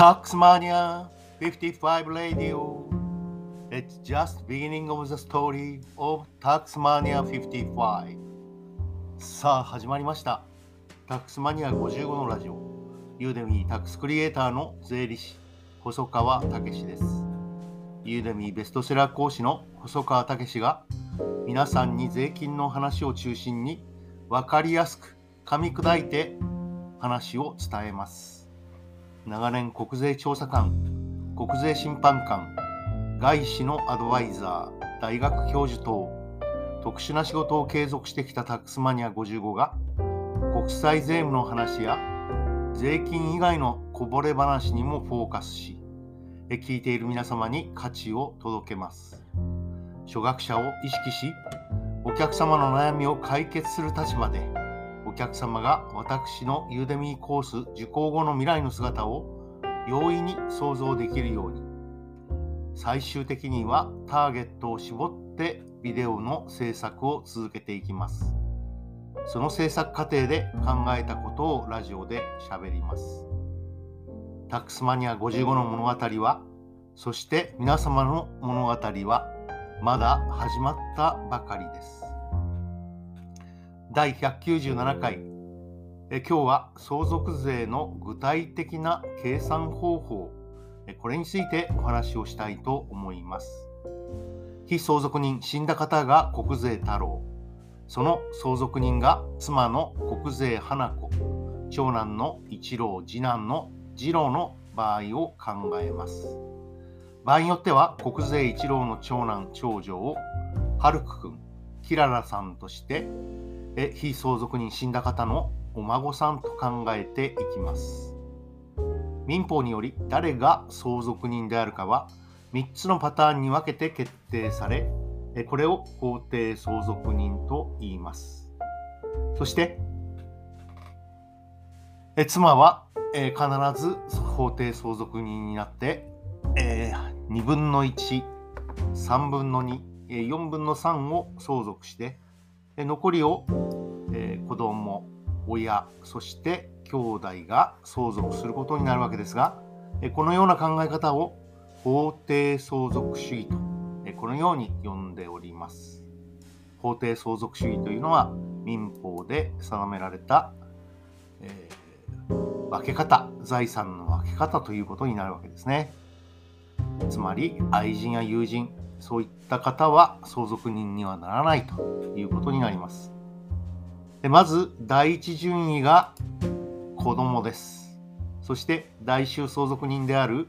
Taxmania 55 Radio. It's just beginning of the story of Taxmania 55さあ始まりました。タックスマニア55のラジオ。ユーデミータックスクリエイターの税理士細川武史です。ユーデミーベストセラー講師の細川武史が皆さんに税金の話を中心に分かりやすく噛み砕いて話を伝えます。長年国税調査官国税審判官外資のアドバイザー大学教授等特殊な仕事を継続してきたタックスマニア55が国際税務の話や税金以外のこぼれ話にもフォーカスし聞いている皆様に価値を届けます。初学者を意識しお客様の悩みを解決する立場でお客様が私のユーデミーコース受講後の未来の姿を容易に想像できるように。最終的にはターゲットを絞ってビデオの制作を続けていきます。その制作過程で考えたことをラジオで喋ります。タックスマニア55の物語はそして皆様の物語はまだ始まったばかりです。第197回。え今日は相続税の具体的な計算方法。これについてお話をしたいと思います。非相続人死んだ方が国税太郎。その相続人が妻の国税花子。長男の一郎次男の次郎の場合を考えます。場合によっては国税一郎の長男長女を春く君キララさんとしてえ非相続人死んだ方のお孫さんと考えていきます。民法により誰が相続人であるかは3つのパターンに分けて決定されこれを法定相続人と言います。そしてえ妻はえ必ず法定相続人になってえ2分の13分の24分の3を相続して残りをえ子供親そして兄弟が相続することになるわけですがこのような考え方を法定相続主義とこのように呼んでおります。法定相続主義というのは民法で定められた、えー、分け方財産の分け方ということになるわけですね。つまり愛人や友人そういった方は相続人にはならないということになります。でまず第一順位が子供です。そして大衆相続人である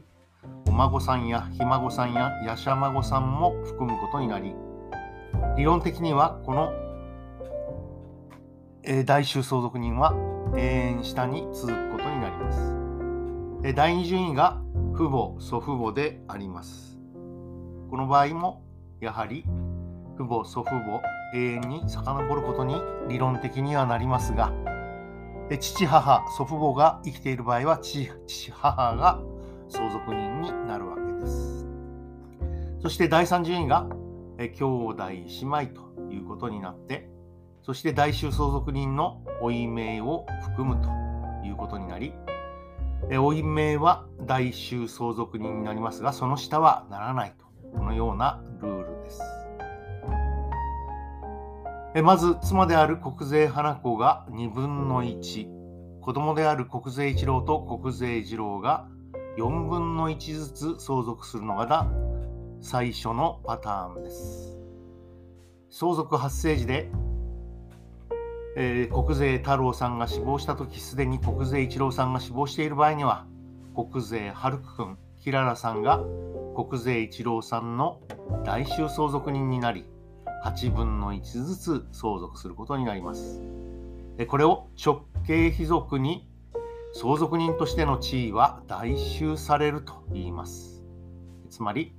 お孫さんやひ孫さんややしゃ孫さんも含むことになり理論的にはこの、えー、大衆相続人は永遠下に続くことになります、第二順位が父母祖父母でありますこの場合もやはり父母祖父母永遠に遡ることに理論的にはなりますが父母祖父母が生きている場合は父母が相続人になるわけです。そして第3順位が兄弟姉妹ということになって、そして大衆相続人の負い名を含むということになり、え負い名は大衆相続人になりますが、その下はならないと、このようなルールです。えまず、妻である国税花子が2分の1、子供である国税一郎と国税一郎が4分の1ずつ相続するのが最初のパターンです。相続発生時で、えー、国税太郎さんが死亡した時すでに国税一郎さんが死亡している場合には国税春く君キララさんが国税一郎さんの来週相続人になり8分の1ずつ相続することになります。これを直系卑属に相続人としての地位は代収されると言います。つまり、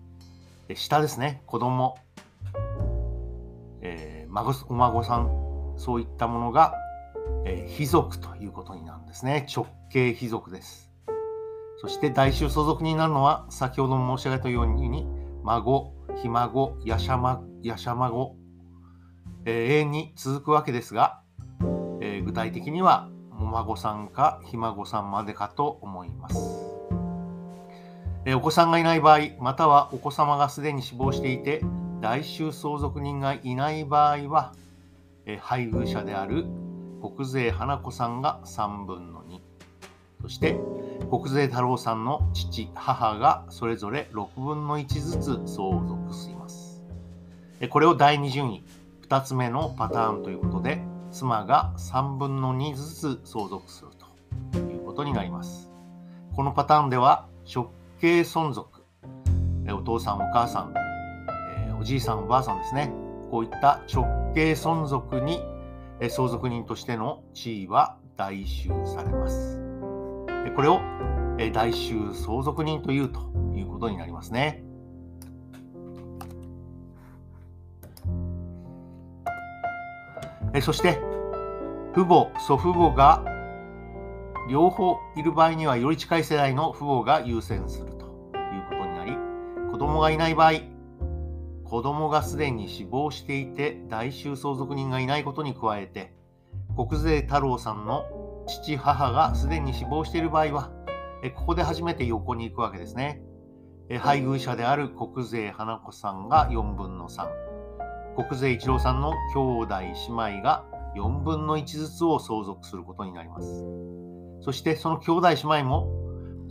下ですね、子供、えー、孫お孫さん、そういったものが、えー、卑属ということになるんですね。直系卑属です。そして代収相続人になるのは、先ほども申し上げたように、孫、ひ孫、やしゃま、やしゃ孫、えー、永遠に続くわけですが、えー、具体的にはお孫さんかひ孫さんまでかと思います。えお子さんがいない場合、またはお子様がすでに死亡していて、代収相続人がいない場合は、配偶者である国税花子さんが3分の2、そして国税太郎さんの父、母がそれぞれ6分の1ずつ相続します。これを第2順位、2つ目のパターンということで、妻が3分の2ずつ相続するということになります。このパターンでは、直系存続、お父さん、お母さん、おじいさん、おばあさんですね。こういった直系存続に相続人としての地位は代収されます。これを代収相続人というということになりますね。そして、父母、祖父母が両方いる場合にはより近い世代の父母が優先するということになり、子供がいない場合、子供がすでに死亡していて代収相続人がいないことに加えて、国税太郎さんの父、母がすでに死亡している場合は、ここで初めて横に行くわけですね。配偶者である国税花子さんが4分の3、国税一郎さんの兄弟姉妹が4分の1ずつを相続することになります。そしてその兄弟姉妹も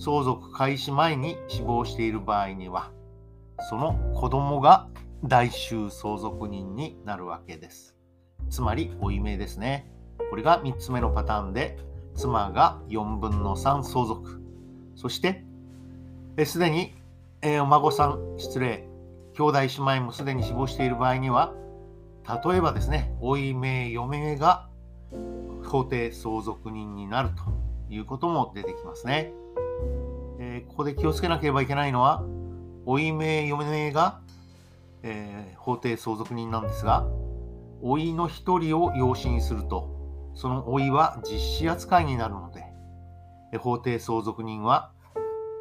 相続開始前に死亡している場合には、その子供が代収相続人になるわけです。つまり、負い目ですね。これが3つ目のパターンで、妻が4分の3相続。そして、すでに、えー、お孫さん、失礼、兄弟姉妹もすでに死亡している場合には、例えばですね、負い目、嫁が法定相続人になるということも出てきますね。えー、ここで気をつけなければいけないのは、負い目、嫁がえー、法定相続人なんですが、老いの一人を養子にすると、その老いは実子扱いになるので、法定相続人は、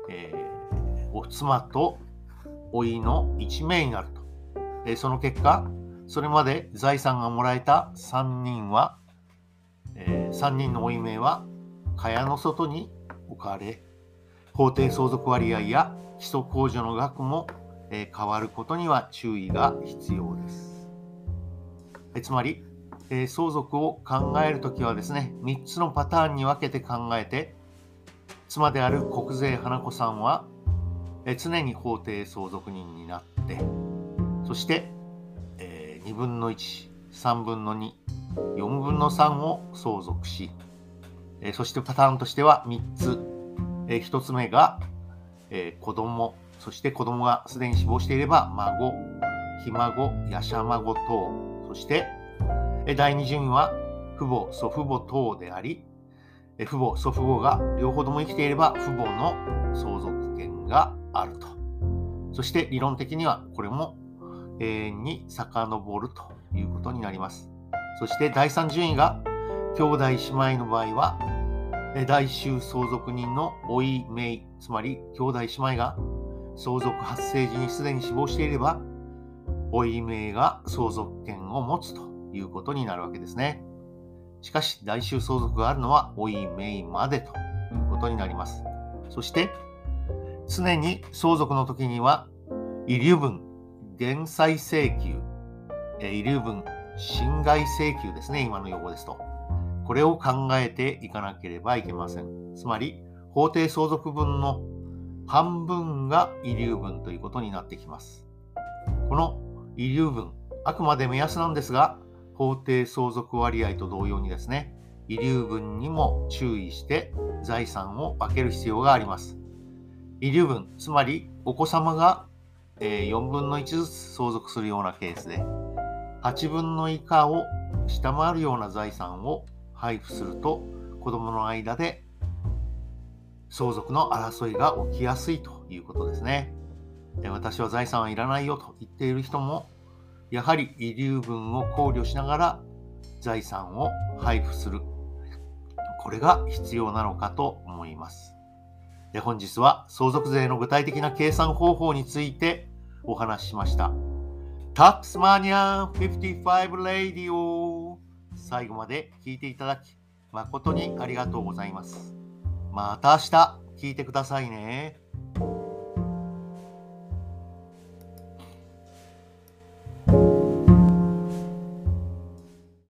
えー、お妻と老いの一名になると。えー、その結果、それまで財産がもらえた3人は、えー、3人の老い名は蚊帳の外に置かれ、法定相続割合や基礎控除の額もえ変わることには注意が必要です。えつまり、え相続を考えるときはですね、3つのパターンに分けて考えて、妻である国税花子さんは、え常に法定相続人になって、そして、えー、2分の1、3分の2、4分の3を相続し、えそしてパターンとしては3つ、え1つ目が、えー、子供そして子供がすでに死亡していれば、孫、ひ孫、やしゃ孫等、そして第二順位は父母、祖父母等であり、父母、祖父母が両方とも生きていれば、父母の相続権があると。そして理論的にはこれも永遠に遡るということになります。そして第三順位が兄弟姉妹の場合は、大衆相続人の老い、姪、つまり兄弟姉妹が相続発生時にすでに死亡していれば、おい名が相続権を持つということになるわけですね。しかし、代収相続があるのは、おい名までということになります。そして、常に相続の時には、遺留分、減債請求、遺留分、侵害請求ですね、今の用語ですと。これを考えていかなければいけません。つまり、法定相続分の半分が遺留分ということになってきます。この遺留分、あくまで目安なんですが、法定相続割合と同様にですね、遺留分にも注意して財産を分ける必要があります。遺留分、つまりお子様が4分の1ずつ相続するようなケースで、8分の以下を下回るような財産を配布すると、子供の間で相続の争いが起きやすいということですね。私は財産はいらないよと言っている人も、やはり遺留分を考慮しながら財産を配布する。これが必要なのかと思います。で本日は相続税の具体的な計算方法についてお話ししました。タックスマニア55レディオ最後まで聞いていただき誠にありがとうございます。また明日聞いてくださいね。